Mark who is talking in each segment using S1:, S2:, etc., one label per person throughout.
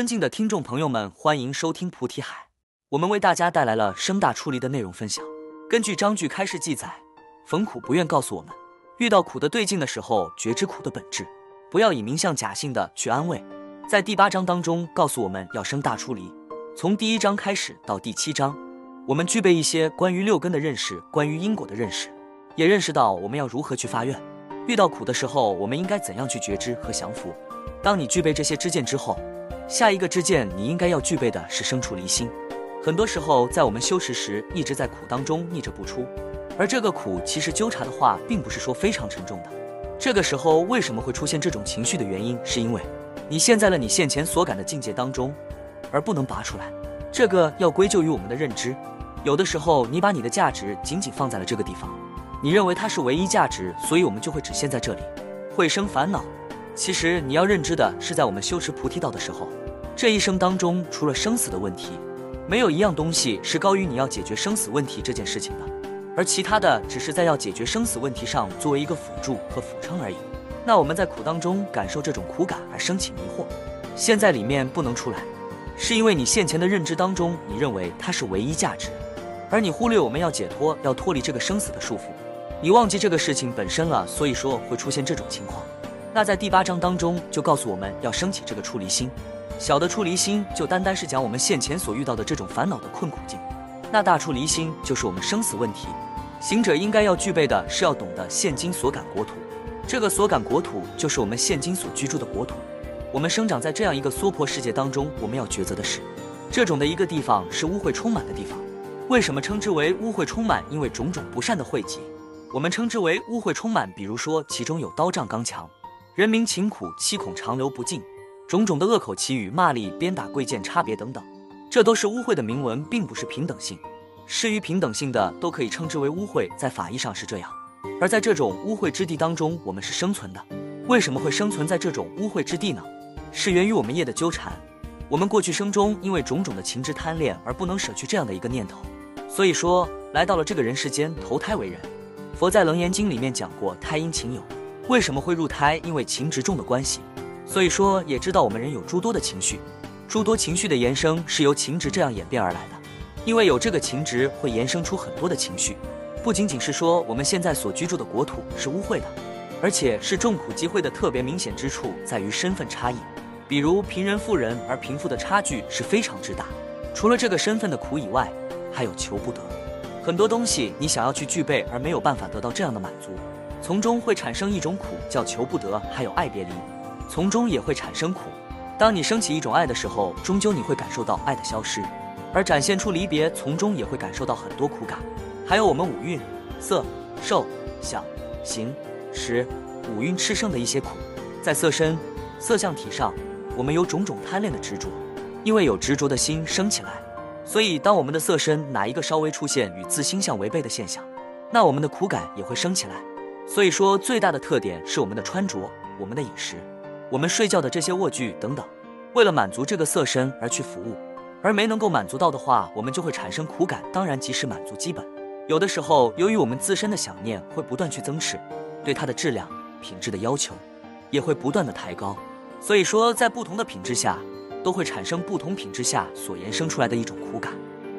S1: 尊敬的听众朋友们，欢迎收听菩提海。我们为大家带来了生大出离的内容分享。根据章句开示记载，逢苦不愿告诉我们，遇到苦的对境的时候，觉知苦的本质，不要以名相假性的去安慰。在第八章当中，告诉我们要生大出离。从第一章开始到第七章，我们具备一些关于六根的认识，关于因果的认识，也认识到我们要如何去发愿。遇到苦的时候，我们应该怎样去觉知和降服？当你具备这些知见之后，下一个知见你应该要具备的是生出离心。很多时候，在我们修持时，一直在苦当中逆着不出，而这个苦其实纠缠的话，并不是说非常沉重的。这个时候为什么会出现这种情绪的原因，是因为你陷在了你现前所感的境界当中，而不能拔出来。这个要归咎于我们的认知。有的时候，你把你的价值仅仅放在了这个地方。你认为它是唯一价值，所以我们就会只陷在这里，会生烦恼。其实你要认知的是，在我们修持菩提道的时候，这一生当中除了生死的问题，没有一样东西是高于你要解决生死问题这件事情的，而其他的只是在要解决生死问题上作为一个辅助和辅称而已。那我们在苦当中感受这种苦感而升起迷惑，现在里面不能出来，是因为你现前的认知当中，你认为它是唯一价值，而你忽略我们要解脱，要脱离这个生死的束缚。你忘记这个事情本身了，所以说会出现这种情况。那在第八章当中就告诉我们要升起这个出离心，小的出离心就单单是讲我们现前所遇到的这种烦恼的困苦境。那大出离心就是我们生死问题。行者应该要具备的是要懂得现今所感国土，这个所感国土就是我们现今所居住的国土。我们生长在这样一个娑婆世界当中，我们要抉择的是，这种的一个地方是污秽充满的地方。为什么称之为污秽充满？因为种种不善的汇集。我们称之为污秽充满，比如说其中有刀杖刚强，人民勤苦，七孔长流不尽，种种的恶口奇语、骂力、鞭打、贵贱、差别等等，这都是污秽的铭文，并不是平等性。失于平等性的都可以称之为污秽，在法义上是这样。而在这种污秽之地当中，我们是生存的。为什么会生存在这种污秽之地呢？是源于我们业的纠缠。我们过去生中因为种种的情执贪恋而不能舍去这样的一个念头，所以说来到了这个人世间投胎为人。佛在《楞严经》里面讲过，胎因情有，为什么会入胎？因为情执重的关系。所以说，也知道我们人有诸多的情绪，诸多情绪的延伸是由情执这样演变而来的。因为有这个情执，会延伸出很多的情绪。不仅仅是说我们现在所居住的国土是污秽的，而且是众苦集会的特别明显之处在于身份差异。比如贫人、富人，而贫富的差距是非常之大。除了这个身份的苦以外，还有求不得。很多东西你想要去具备，而没有办法得到这样的满足，从中会产生一种苦，叫求不得；还有爱别离，从中也会产生苦。当你升起一种爱的时候，终究你会感受到爱的消失，而展现出离别，从中也会感受到很多苦感。还有我们五蕴色、受、想、行、识五蕴炽盛的一些苦，在色身、色相体上，我们有种种贪恋的执着，因为有执着的心升起来。所以，当我们的色身哪一个稍微出现与自心相违背的现象，那我们的苦感也会升起来。所以说，最大的特点是我们的穿着、我们的饮食、我们睡觉的这些卧具等等，为了满足这个色身而去服务，而没能够满足到的话，我们就会产生苦感。当然，及时满足基本，有的时候由于我们自身的想念会不断去增持，对它的质量、品质的要求也会不断的抬高。所以说，在不同的品质下。都会产生不同品质下所延伸出来的一种苦感，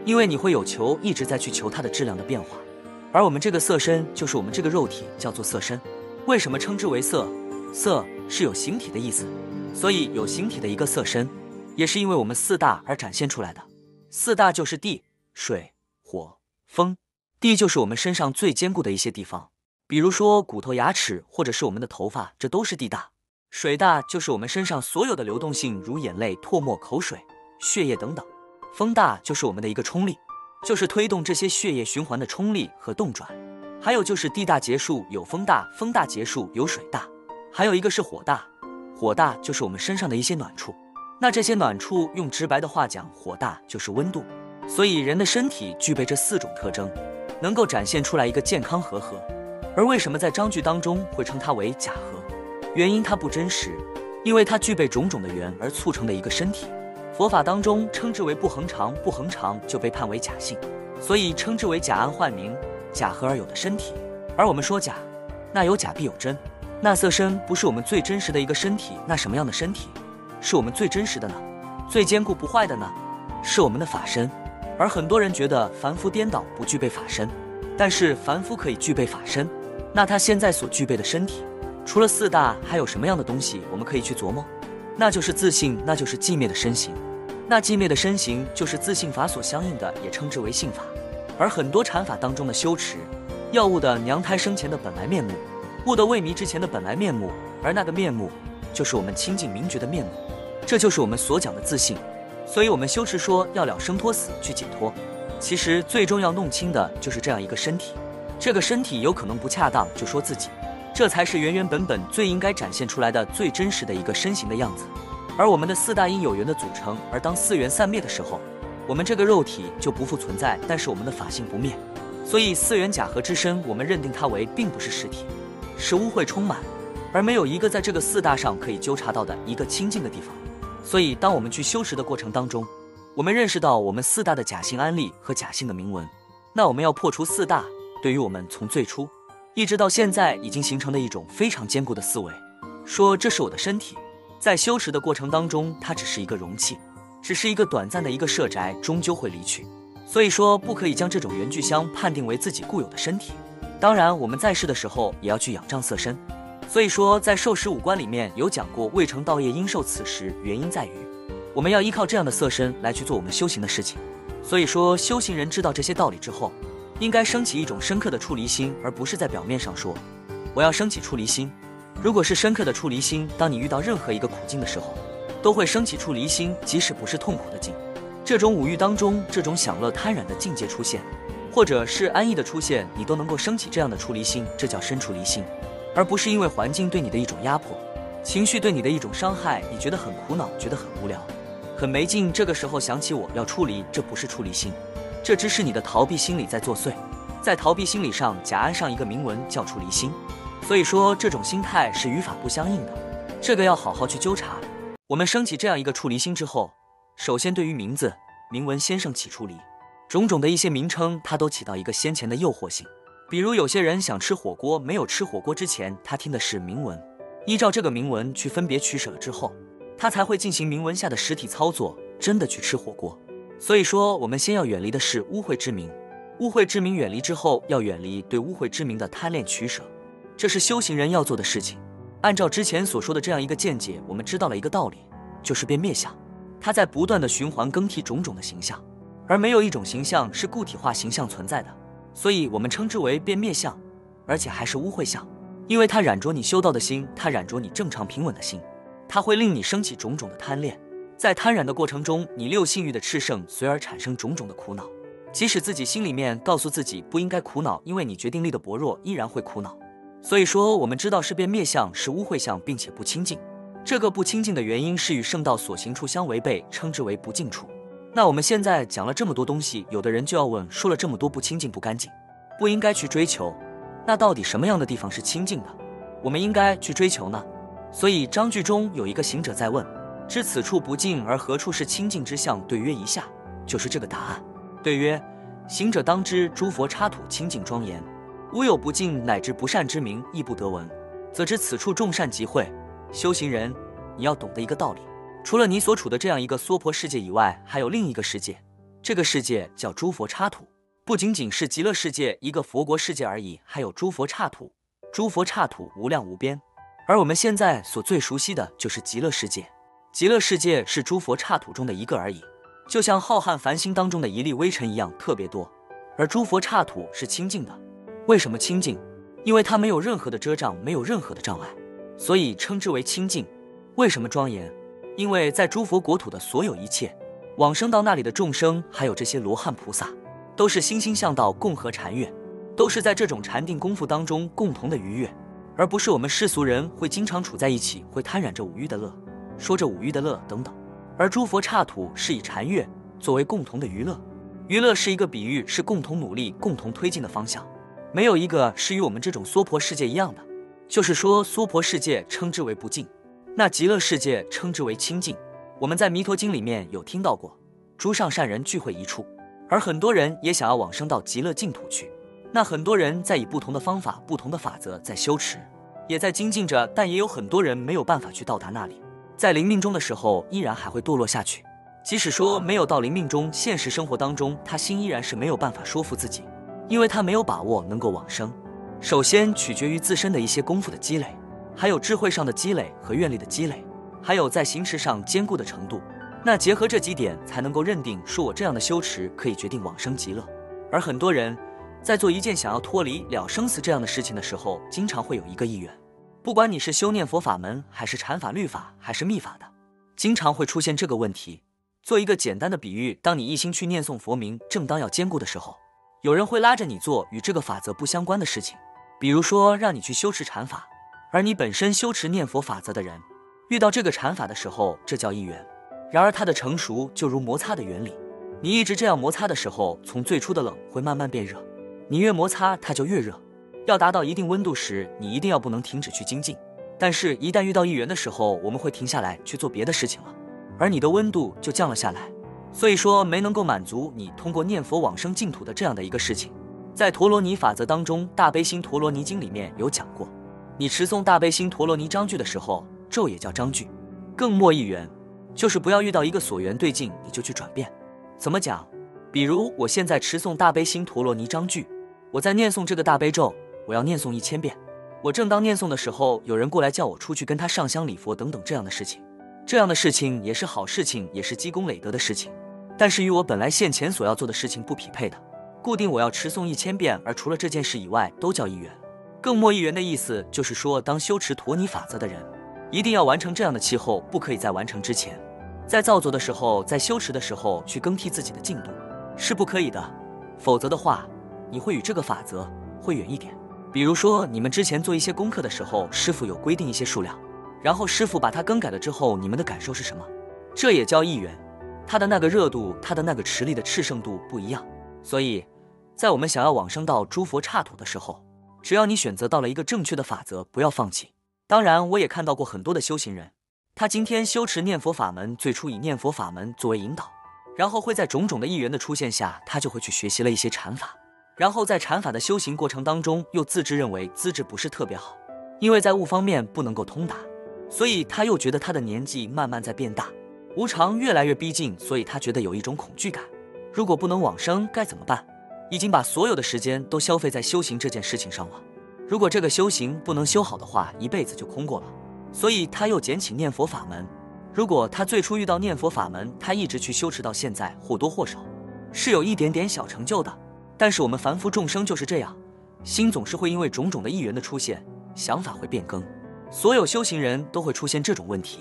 S1: 因为你会有求，一直在去求它的质量的变化。而我们这个色身，就是我们这个肉体，叫做色身。为什么称之为色？色是有形体的意思，所以有形体的一个色身，也是因为我们四大而展现出来的。四大就是地、水、火、风。地就是我们身上最坚固的一些地方，比如说骨头、牙齿，或者是我们的头发，这都是地大。水大就是我们身上所有的流动性，如眼泪、唾沫、口水、血液等等。风大就是我们的一个冲力，就是推动这些血液循环的冲力和动转。还有就是地大结束有风大，风大结束有水大。还有一个是火大，火大就是我们身上的一些暖处。那这些暖处用直白的话讲，火大就是温度。所以人的身体具备这四种特征，能够展现出来一个健康和合。而为什么在章句当中会称它为假和？原因它不真实，因为它具备种种的缘而促成的一个身体。佛法当中称之为不恒常，不恒常就被判为假性，所以称之为假安幻名，假合而有的身体。而我们说假，那有假必有真，那色身不是我们最真实的一个身体，那什么样的身体是我们最真实的呢？最坚固不坏的呢，是我们的法身。而很多人觉得凡夫颠倒，不具备法身。但是凡夫可以具备法身，那他现在所具备的身体，除了四大，还有什么样的东西我们可以去琢磨？那就是自信，那就是寂灭的身形。那寂灭的身形就是自信法所相应的，也称之为性法。而很多禅法当中的修持，要悟的娘胎生前的本来面目，悟得未迷之前的本来面目，而那个面目，就是我们清净明觉的面目，这就是我们所讲的自信。所以，我们修持说要了生脱死去解脱。其实最终要弄清的就是这样一个身体，这个身体有可能不恰当，就说自己，这才是原原本本最应该展现出来的最真实的一个身形的样子。而我们的四大因有缘的组成，而当四缘散灭的时候，我们这个肉体就不复存在，但是我们的法性不灭。所以四缘假合之身，我们认定它为并不是实体，是污秽充满，而没有一个在这个四大上可以纠察到的一个清净的地方。所以当我们去修持的过程当中，我们认识到我们四大的假性安利和假性的铭文，那我们要破除四大对于我们从最初一直到现在已经形成的一种非常坚固的思维，说这是我的身体，在修持的过程当中，它只是一个容器，只是一个短暂的一个舍宅，终究会离去。所以说不可以将这种圆具箱判定为自己固有的身体。当然我们在世的时候也要去仰仗色身。所以说在受持五观里面有讲过，未成道业应受此时，原因在于。我们要依靠这样的色身来去做我们修行的事情，所以说修行人知道这些道理之后，应该升起一种深刻的出离心，而不是在表面上说我要升起出离心。如果是深刻的出离心，当你遇到任何一个苦境的时候，都会升起出离心，即使不是痛苦的境，这种五欲当中这种享乐贪染的境界出现，或者是安逸的出现，你都能够升起这样的出离心，这叫深出离心，而不是因为环境对你的一种压迫，情绪对你的一种伤害，你觉得很苦恼，觉得很无聊。很没劲，这个时候想起我要出离，这不是出离心，这只是你的逃避心理在作祟，在逃避心理上假安上一个铭文叫出离心，所以说这种心态是与法不相应的，这个要好好去纠察。我们升起这样一个出离心之后，首先对于名字铭文先生起出离，种种的一些名称，它都起到一个先前的诱惑性。比如有些人想吃火锅，没有吃火锅之前，他听的是铭文，依照这个铭文去分别取舍了之后。他才会进行铭文下的实体操作，真的去吃火锅。所以说，我们先要远离的是污秽之名，污秽之名远离之后，要远离对污秽之名的贪恋取舍，这是修行人要做的事情。按照之前所说的这样一个见解，我们知道了一个道理，就是变灭相，它在不断的循环更替种种的形象，而没有一种形象是固体化形象存在的，所以我们称之为变灭相，而且还是污秽相，因为它染着你修道的心，它染着你正常平稳的心。它会令你升起种种的贪恋，在贪染的过程中，你六性欲的炽盛，随而产生种种的苦恼。即使自己心里面告诉自己不应该苦恼，因为你决定力的薄弱，依然会苦恼。所以说，我们知道是变灭相是污秽相，并且不清净。这个不清净的原因是与圣道所行处相违背，称之为不净处。那我们现在讲了这么多东西，有的人就要问：说了这么多不清净、不干净，不应该去追求，那到底什么样的地方是清净的？我们应该去追求呢？所以章句中有一个行者在问：知此处不净而何处是清净之相？对曰：一下，就是这个答案。对曰：行者当知诸佛插土清净庄严，无有不净，乃至不善之名亦不得闻，则知此处众善集会。修行人，你要懂得一个道理：除了你所处的这样一个娑婆世界以外，还有另一个世界，这个世界叫诸佛刹土，不仅仅是极乐世界一个佛国世界而已，还有诸佛刹土，诸佛刹土无量无边。而我们现在所最熟悉的就是极乐世界，极乐世界是诸佛刹土中的一个而已，就像浩瀚繁星当中的一粒微尘一样特别多。而诸佛刹土是清净的，为什么清净？因为它没有任何的遮障，没有任何的障碍，所以称之为清净。为什么庄严？因为在诸佛国土的所有一切往生到那里的众生，还有这些罗汉菩萨，都是心心向道，共和禅悦，都是在这种禅定功夫当中共同的愉悦。而不是我们世俗人会经常处在一起，会贪染着五欲的乐，说着五欲的乐等等。而诸佛刹土是以禅悦作为共同的娱乐，娱乐是一个比喻，是共同努力、共同推进的方向，没有一个是与我们这种娑婆世界一样的。就是说，娑婆世界称之为不净，那极乐世界称之为清净。我们在弥陀经里面有听到过，诸上善人聚会一处，而很多人也想要往生到极乐净土去。那很多人在以不同的方法、不同的法则在修持，也在精进着，但也有很多人没有办法去到达那里，在临命中的时候依然还会堕落下去。即使说没有到临命中，现实生活当中，他心依然是没有办法说服自己，因为他没有把握能够往生。首先取决于自身的一些功夫的积累，还有智慧上的积累和愿力的积累，还有在行持上坚固的程度。那结合这几点，才能够认定说我这样的修持可以决定往生极乐。而很多人在做一件想要脱离了生死这样的事情的时候，经常会有一个意愿，不管你是修念佛法门，还是禅法律法，还是密法的，经常会出现这个问题。做一个简单的比喻，当你一心去念诵佛名，正当要兼顾的时候，有人会拉着你做与这个法则不相关的事情，比如说让你去修持禅法，而你本身修持念佛法则的人，遇到这个禅法的时候，这叫一缘。然而它的成熟就如摩擦的原理，你一直这样摩擦的时候，从最初的冷会慢慢变热，你越摩擦它就越热，要达到一定温度时，你一定要不能停止去精进。但是，一旦遇到一缘的时候，我们会停下来去做别的事情了。而你的温度就降了下来，所以说没能够满足你通过念佛往生净土的这样的一个事情。在陀罗尼法则当中，《大悲心陀罗尼经》里面有讲过，你持诵大悲心陀罗尼章句的时候，咒也叫章句，更莫一缘，就是不要遇到一个所缘对境你就去转变。怎么讲？比如我现在持诵大悲心陀罗尼章句，我在念诵这个大悲咒，我要念诵一千遍。我正当念诵的时候，有人过来叫我出去跟他上香礼佛等等这样的事情。这样的事情也是好事情，也是积功累德的事情，但是与我本来现前所要做的事情不匹配的。固定我要持诵一千遍，而除了这件事以外都叫一缘。更莫一元的意思就是说，当修持陀尼法则的人，一定要完成这样的气候，不可以在完成之前，在造作的时候，在修持的时候去更替自己的进度，是不可以的。否则的话，你会与这个法则会远一点。比如说，你们之前做一些功课的时候，师傅有规定一些数量。然后师傅把它更改了之后，你们的感受是什么？这也叫一元，它的那个热度，它的那个持力的炽盛度不一样。所以，在我们想要往生到诸佛刹土的时候，只要你选择到了一个正确的法则，不要放弃。当然，我也看到过很多的修行人，他今天修持念佛法门，最初以念佛法门作为引导，然后会在种种的异缘的出现下，他就会去学习了一些禅法，然后在禅法的修行过程当中，又自知认为资质不是特别好，因为在悟方面不能够通达。所以他又觉得他的年纪慢慢在变大，无常越来越逼近，所以他觉得有一种恐惧感。如果不能往生该怎么办？已经把所有的时间都消费在修行这件事情上了。如果这个修行不能修好的话，一辈子就空过了。所以他又捡起念佛法门。如果他最初遇到念佛法门，他一直去修持到现在，或多或少是有一点点小成就的。但是我们凡夫众生就是这样，心总是会因为种种的因缘的出现，想法会变更。所有修行人都会出现这种问题，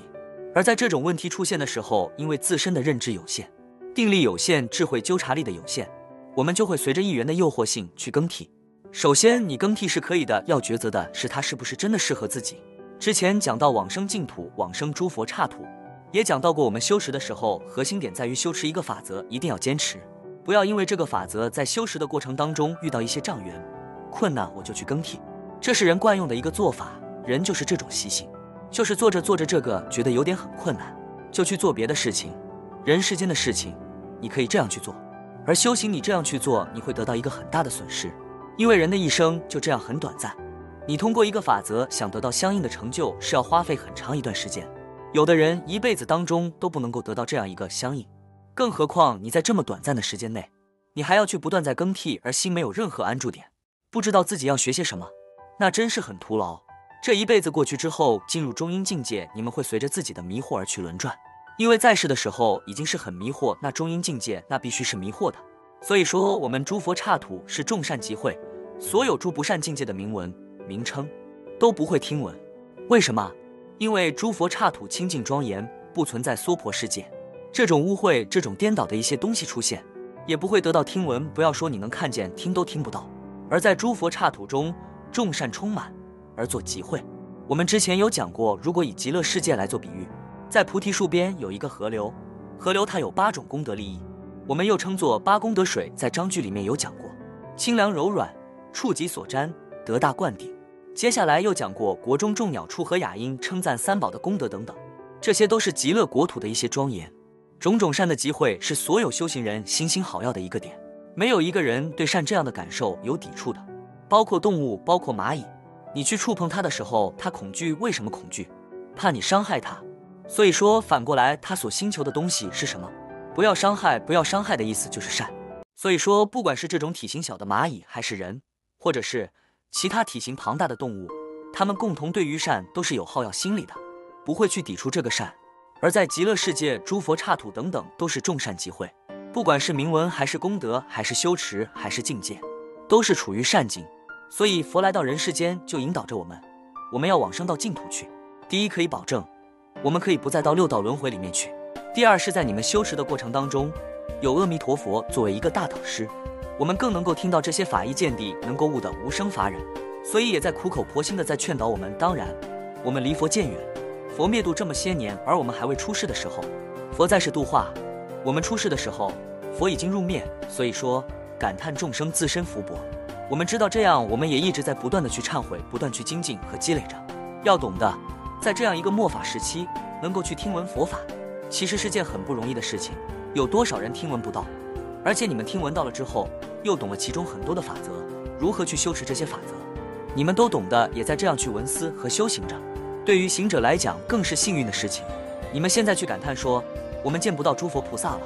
S1: 而在这种问题出现的时候，因为自身的认知有限、定力有限、智慧纠察力的有限，我们就会随着一元的诱惑性去更替。首先，你更替是可以的，要抉择的是它是不是真的适合自己。之前讲到往生净土、往生诸佛刹土，也讲到过我们修持的时候，核心点在于修持一个法则，一定要坚持，不要因为这个法则在修持的过程当中遇到一些障缘、困难，我就去更替，这是人惯用的一个做法。人就是这种习性，就是做着做着这个觉得有点很困难，就去做别的事情。人世间的事情，你可以这样去做，而修行你这样去做，你会得到一个很大的损失，因为人的一生就这样很短暂。你通过一个法则想得到相应的成就，是要花费很长一段时间。有的人一辈子当中都不能够得到这样一个相应，更何况你在这么短暂的时间内，你还要去不断在更替，而心没有任何安住点，不知道自己要学些什么，那真是很徒劳。这一辈子过去之后，进入中阴境界，你们会随着自己的迷惑而去轮转，因为在世的时候已经是很迷惑，那中阴境界那必须是迷惑的。所以说，我们诸佛刹土是众善集会，所有诸不善境界的名文名称都不会听闻。为什么？因为诸佛刹土清净庄严，不存在娑婆世界这种污秽、这种颠倒的一些东西出现，也不会得到听闻。不要说你能看见，听都听不到。而在诸佛刹土中，众善充满。而做集会，我们之前有讲过，如果以极乐世界来做比喻，在菩提树边有一个河流，河流它有八种功德利益，我们又称作八功德水，在章句里面有讲过，清凉柔软，触及所沾，得大灌顶。接下来又讲过国中众鸟出和雅音称赞三宝的功德等等，这些都是极乐国土的一些庄严，种种善的集会是所有修行人心心好要的一个点，没有一个人对善这样的感受有抵触的，包括动物，包括蚂蚁。你去触碰它的时候，它恐惧，为什么恐惧？怕你伤害它。所以说，反过来，他所星求的东西是什么？不要伤害，不要伤害的意思就是善。所以说，不管是这种体型小的蚂蚁，还是人，或者是其他体型庞大的动物，它们共同对于善都是有好要心理的，不会去抵触这个善。而在极乐世界，诸佛刹土等等都是众善集会，不管是铭文，还是功德，还是修持，还是境界，都是处于善境。所以佛来到人世间，就引导着我们，我们要往生到净土去。第一，可以保证我们可以不再到六道轮回里面去；第二，是在你们修持的过程当中，有阿弥陀佛作为一个大导师，我们更能够听到这些法义见地，能够悟得无生法忍。所以也在苦口婆心的在劝导我们。当然，我们离佛渐远。佛灭度这么些年，而我们还未出世的时候，佛在世度化；我们出世的时候，佛已经入灭。所以说，感叹众生自身福薄。我们知道这样，我们也一直在不断的去忏悔，不断去精进和积累着。要懂得，在这样一个末法时期，能够去听闻佛法，其实是件很不容易的事情。有多少人听闻不到？而且你们听闻到了之后，又懂了其中很多的法则，如何去修持这些法则，你们都懂得，也在这样去闻思和修行着。对于行者来讲，更是幸运的事情。你们现在去感叹说，我们见不到诸佛菩萨了，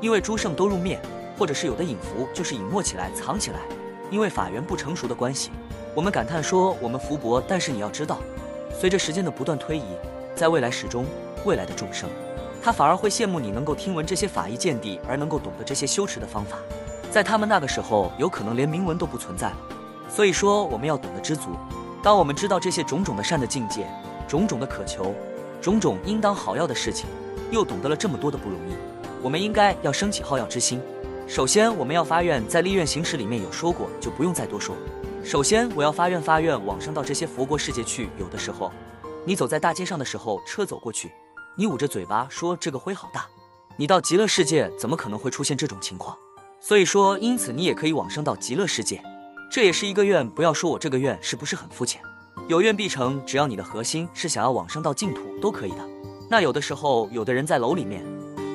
S1: 因为诸圣都入灭，或者是有的隐伏，就是隐没起来、藏起来，因为法缘不成熟的关系。我们感叹说，我们福薄。但是你要知道，随着时间的不断推移，在未来始终，未来的众生，他反而会羡慕你能够听闻这些法义见地，而能够懂得这些修持的方法。在他们那个时候，有可能连铭文都不存在了。所以说，我们要懂得知足。当我们知道这些种种的善的境界。种种的渴求，种种应当好要的事情，又懂得了这么多的不容易，我们应该要升起好要之心。首先，我们要发愿，在立愿行持里面有说过，就不用再多说。首先，我要发愿，发愿往生到这些佛国世界去。有的时候，你走在大街上的时候，车走过去，你捂着嘴巴说这个灰好大。你到极乐世界，怎么可能会出现这种情况？所以说，因此你也可以往生到极乐世界，这也是一个愿。不要说我这个愿是不是很肤浅。有愿必成，只要你的核心是想要往生到净土，都可以的。那有的时候，有的人在楼里面，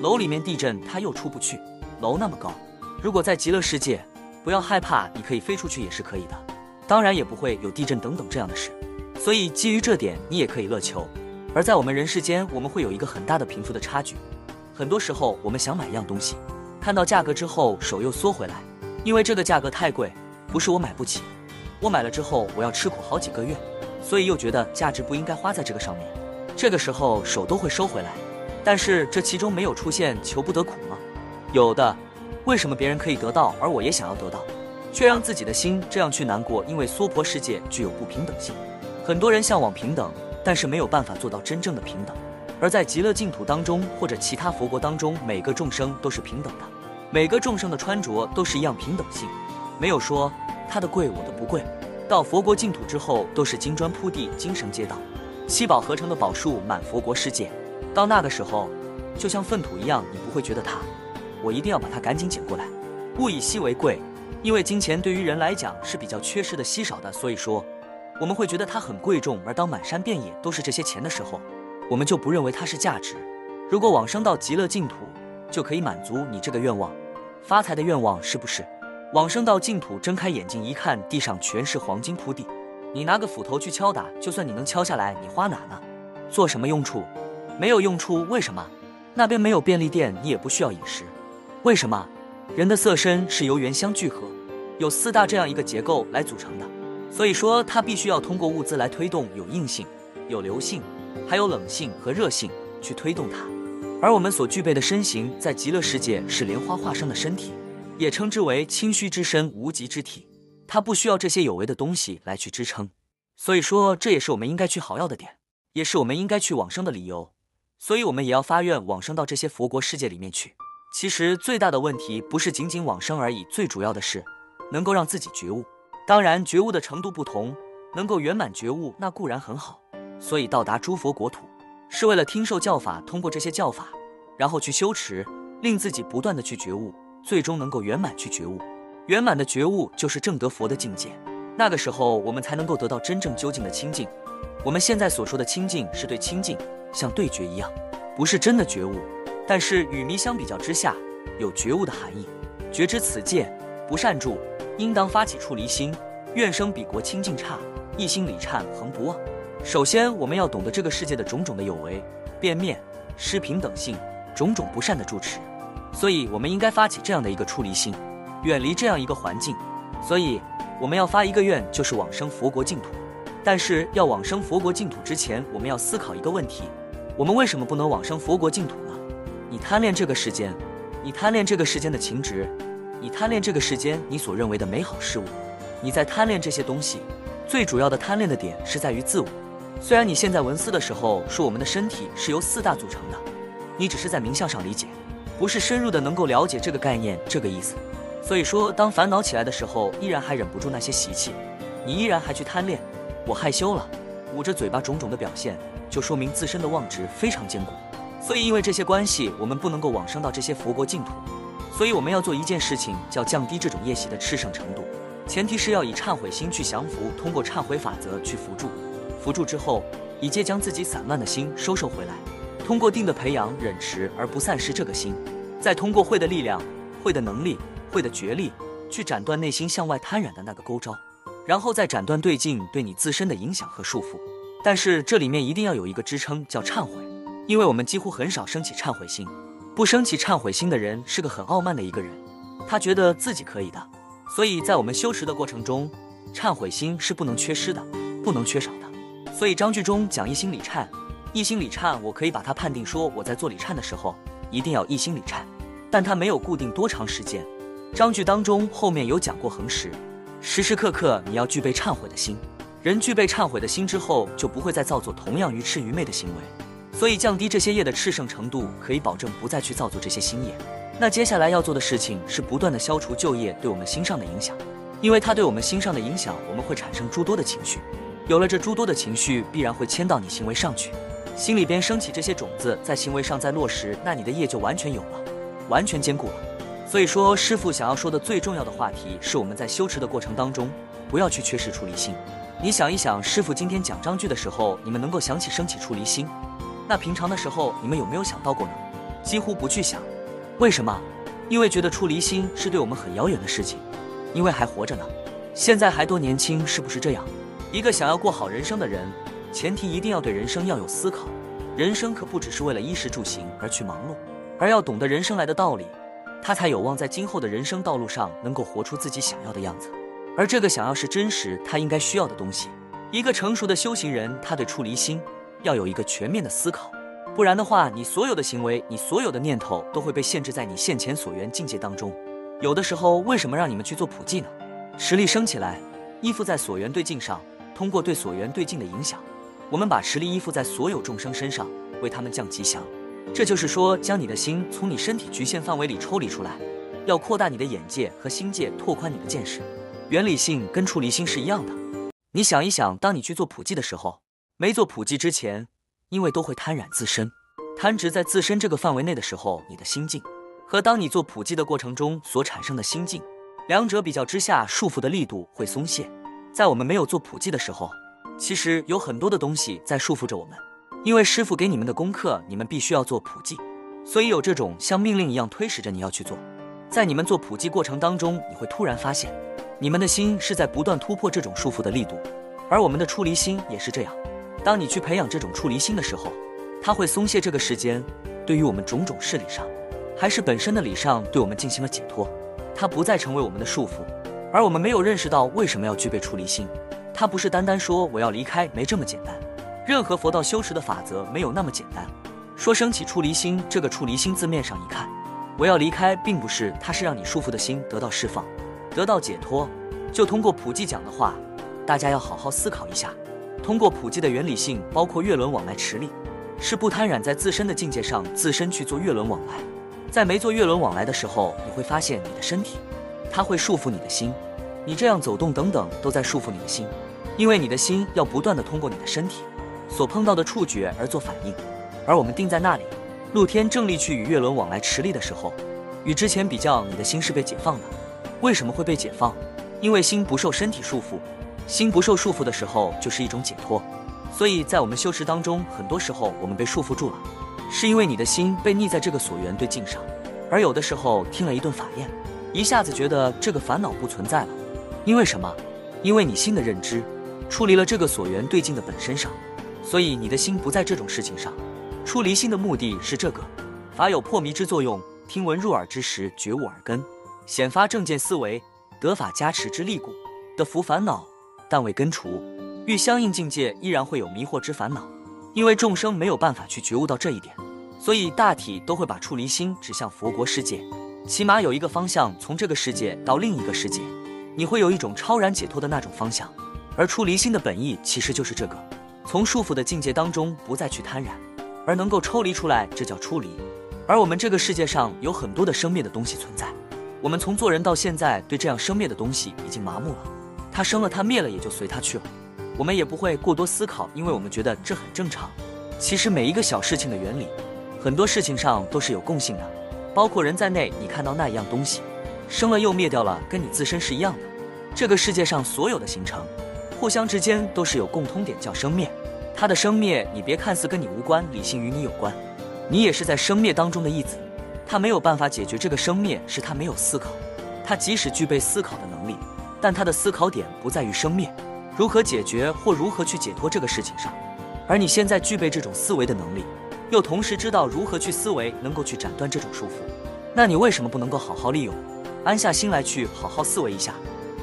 S1: 楼里面地震，他又出不去。楼那么高，如果在极乐世界，不要害怕，你可以飞出去也是可以的。当然也不会有地震等等这样的事。所以基于这点，你也可以乐求。而在我们人世间，我们会有一个很大的贫富的差距。很多时候，我们想买一样东西，看到价格之后，手又缩回来，因为这个价格太贵，不是我买不起，我买了之后，我要吃苦好几个月。所以又觉得价值不应该花在这个上面，这个时候手都会收回来。但是这其中没有出现求不得苦吗？有的。为什么别人可以得到，而我也想要得到，却让自己的心这样去难过？因为娑婆世界具有不平等性，很多人向往平等，但是没有办法做到真正的平等。而在极乐净土当中，或者其他佛国当中，每个众生都是平等的，每个众生的穿着都是一样平等性，没有说他的贵我的不贵。到佛国净土之后，都是金砖铺地、金绳街道，七宝合成的宝树满佛国世界。到那个时候，就像粪土一样，你不会觉得它，我一定要把它赶紧捡过来。物以稀为贵，因为金钱对于人来讲是比较缺失的、稀少的，所以说我们会觉得它很贵重。而当满山遍野都是这些钱的时候，我们就不认为它是价值。如果往生到极乐净土，就可以满足你这个愿望，发财的愿望，是不是？往生到净土，睁开眼睛一看，地上全是黄金铺地。你拿个斧头去敲打，就算你能敲下来，你花哪呢？做什么用处？没有用处。为什么？那边没有便利店，你也不需要饮食。为什么？人的色身是由原相聚合，有四大这样一个结构来组成的。所以说，它必须要通过物资来推动，有硬性、有流性，还有冷性和热性去推动它。而我们所具备的身形，在极乐世界是莲花化生的身体。也称之为清虚之身、无极之体，它不需要这些有为的东西来去支撑，所以说这也是我们应该去好要的点，也是我们应该去往生的理由。所以我们也要发愿往生到这些佛国世界里面去。其实最大的问题不是仅仅往生而已，最主要的是能够让自己觉悟。当然，觉悟的程度不同，能够圆满觉悟那固然很好。所以到达诸佛国土，是为了听受教法，通过这些教法，然后去修持，令自己不断的去觉悟。最终能够圆满去觉悟，圆满的觉悟就是正得佛的境界。那个时候，我们才能够得到真正究竟的清净。我们现在所说的清净，是对清净像对决一样，不是真的觉悟。但是与迷相比较之下，有觉悟的含义。觉知此界不善住，应当发起出离心，愿生彼国清净刹，一心礼忏恒不忘。首先，我们要懂得这个世界的种种的有为、变面、失平等性，种种不善的住持。所以我们应该发起这样的一个出离心，远离这样一个环境。所以我们要发一个愿，就是往生佛国净土。但是要往生佛国净土之前，我们要思考一个问题：我们为什么不能往生佛国净土呢？你贪恋这个世间，你贪恋这个世间的情执，你贪恋这个世间你所认为的美好事物，你在贪恋这些东西。最主要的贪恋的点是在于自我。虽然你现在闻思的时候说我们的身体是由四大组成的，你只是在名相上理解，不是深入的能够了解这个概念这个意思。所以说，当烦恼起来的时候，依然还忍不住那些习气，你依然还去贪恋。我害羞了，捂着嘴巴种种的表现，就说明自身的妄执非常坚固。所以因为这些关系，我们不能够往生到这些佛国净土。所以我们要做一件事情，叫降低这种业习的炽盛程度。前提是要以忏悔心去降服，通过忏悔法则去扶助，扶助之后，以戒将自己散乱的心收收回来，通过定的培养，忍持而不散失这个心，再通过慧的力量、慧的能力、慧的觉力，去斩断内心向外贪染的那个勾招，然后再斩断对境对你自身的影响和束缚。但是这里面一定要有一个支撑，叫忏悔，因为我们几乎很少升起忏悔心，不升起忏悔心的人是个很傲慢的一个人，他觉得自己可以的。所以在我们修持的过程中，忏悔心是不能缺失的，不能缺少的。所以章句中讲一心礼忏，一心礼忏，我可以把它判定说我在做礼忏的时候一定要一心礼忏，但它没有固定多长时间。章句当中后面有讲过恒时，时时刻刻你要具备忏悔的心。人具备忏悔的心之后，就不会再造作同样愚痴愚昧的行为。所以降低这些业的炽盛程度，可以保证不再去造作这些新业。那接下来要做的事情是不断的消除旧业对我们心上的影响，因为它对我们心上的影响，我们会产生诸多的情绪，有了这诸多的情绪，必然会牵到你行为上去，心里边升起这些种子，在行为上再落实，那你的业就完全有了，完全坚固了。所以说，师傅想要说的最重要的话题是我们在修持的过程当中，不要去缺失出离心。你想一想，师傅今天讲章句的时候，你们能够想起升起出离心，那平常的时候你们有没有想到过呢？几乎不去想。为什么？因为觉得出离心是对我们很遥远的事情，因为还活着呢，现在还多年轻，是不是这样？一个想要过好人生的人，前提一定要对人生要有思考，人生可不只是为了衣食住行而去忙碌，而要懂得人生来的道理，他才有望在今后的人生道路上能够活出自己想要的样子。而这个想要是真实，他应该需要的东西。一个成熟的修行人，他对出离心要有一个全面的思考。不然的话，你所有的行为，你所有的念头都会被限制在你现前所缘境界当中。有的时候，为什么让你们去做普济呢？实力升起来，依附在所缘对境上，通过对所缘对境的影响，我们把实力依附在所有众生身上，为他们降吉祥。这就是说，将你的心从你身体局限范围里抽离出来，要扩大你的眼界和心界，拓宽你的见识。原理性跟出离心是一样的。你想一想，当你去做普济的时候，没做普济之前。因为都会贪染自身，贪执在自身这个范围内的时候，你的心境和当你做普济的过程中所产生的心境，两者比较之下，束缚的力度会松懈。在我们没有做普济的时候，其实有很多的东西在束缚着我们。因为师傅给你们的功课，你们必须要做普济，所以有这种像命令一样推使着你要去做。在你们做普济过程当中，你会突然发现，你们的心是在不断突破这种束缚的力度，而我们的出离心也是这样。当你去培养这种出离心的时候，它会松懈这个时间。对于我们种种事理上，还是本身的理上，对我们进行了解脱，它不再成为我们的束缚。而我们没有认识到为什么要具备出离心，它不是单单说我要离开，没这么简单。任何佛道修持的法则没有那么简单。说升起出离心，这个出离心字面上一看，我要离开，并不是，它是让你束缚的心得到释放，得到解脱。就通过普济讲的话，大家要好好思考一下。通过普济的原理性，包括月轮往来持力，是不贪染在自身的境界上，自身去做月轮往来。在没做月轮往来的时候，你会发现你的身体，它会束缚你的心，你这样走动等等都在束缚你的心，因为你的心要不断的通过你的身体所碰到的触觉而做反应。而我们定在那里，露天正立去与月轮往来持力的时候，与之前比较，你的心是被解放的。为什么会被解放？因为心不受身体束缚。心不受束缚的时候，就是一种解脱。所以在我们修持当中，很多时候我们被束缚住了，是因为你的心被腻在这个所缘对境上。而有的时候听了一顿法宴，一下子觉得这个烦恼不存在了。因为什么？因为你心的认知出离了这个所缘对境的本身上，所以你的心不在这种事情上。出离心的目的是这个，法有破迷之作用，听闻入耳之时觉悟耳根，显发正见思维，得法加持之力故，得福烦恼，但未根除，欲相应境界依然会有迷惑之烦恼，因为众生没有办法去觉悟到这一点，所以大体都会把出离心指向佛国世界，起码有一个方向，从这个世界到另一个世界，你会有一种超然解脱的那种方向。而出离心的本意其实就是这个，从束缚的境界当中不再去贪染，而能够抽离出来，这叫出离。而我们这个世界上有很多的生灭的东西存在，我们从做人到现在，对这样生灭的东西已经麻木了。它生了，它灭了，也就随它去了。我们也不会过多思考，因为我们觉得这很正常。其实每一个小事情的原理，很多事情上都是有共性的，包括人在内。你看到那一样东西，生了又灭掉了，跟你自身是一样的。这个世界上所有的形成，互相之间都是有共通点，叫生灭。它的生灭，你别看似跟你无关，理性与你有关。你也是在生灭当中的一子，他没有办法解决这个生灭，是他没有思考。他即使具备思考的能力，但他的思考点不在于生灭，如何解决或如何去解脱这个事情上。而你现在具备这种思维的能力，又同时知道如何去思维，能够去斩断这种束缚，那你为什么不能够好好利用，安下心来去好好思维一下？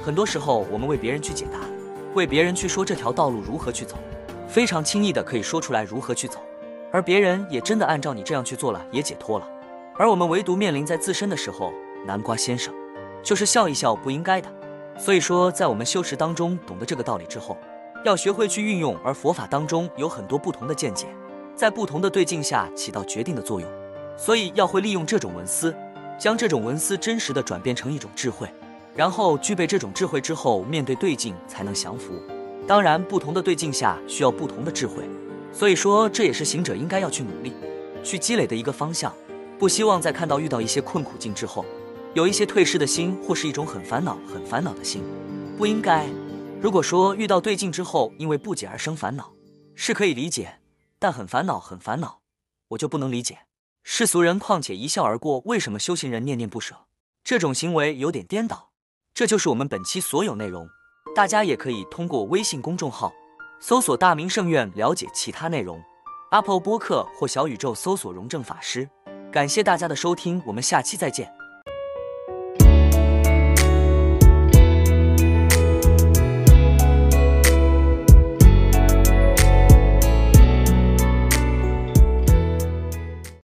S1: 很多时候，我们为别人去解答，为别人去说这条道路如何去走，非常轻易的可以说出来如何去走。而别人也真的按照你这样去做了，也解脱了。而我们唯独面临在自身的时候，南瓜先生就是笑一笑不应该的。所以说，在我们修持当中懂得这个道理之后，要学会去运用。而佛法当中有很多不同的见解，在不同的对境下起到决定的作用。所以要会利用这种文思，将这种文思真实的转变成一种智慧，然后具备这种智慧之后，面对对境才能降服。当然，不同的对境下需要不同的智慧。所以说，这也是行者应该要去努力、去积累的一个方向。不希望在看到遇到一些困苦境之后，有一些退失的心，或是一种很烦恼、很烦恼的心，不应该。如果说遇到对境之后，因为不解而生烦恼，是可以理解；但很烦恼、很烦恼，我就不能理解。世俗人况且一笑而过，为什么修行人念念不舍？这种行为有点颠倒。这就是我们本期所有内容，大家也可以通过微信公众号。搜索大明圣院了解其他内容，Apple 播客或小宇宙搜索荣正法师。感谢大家的收听，我们下期再见。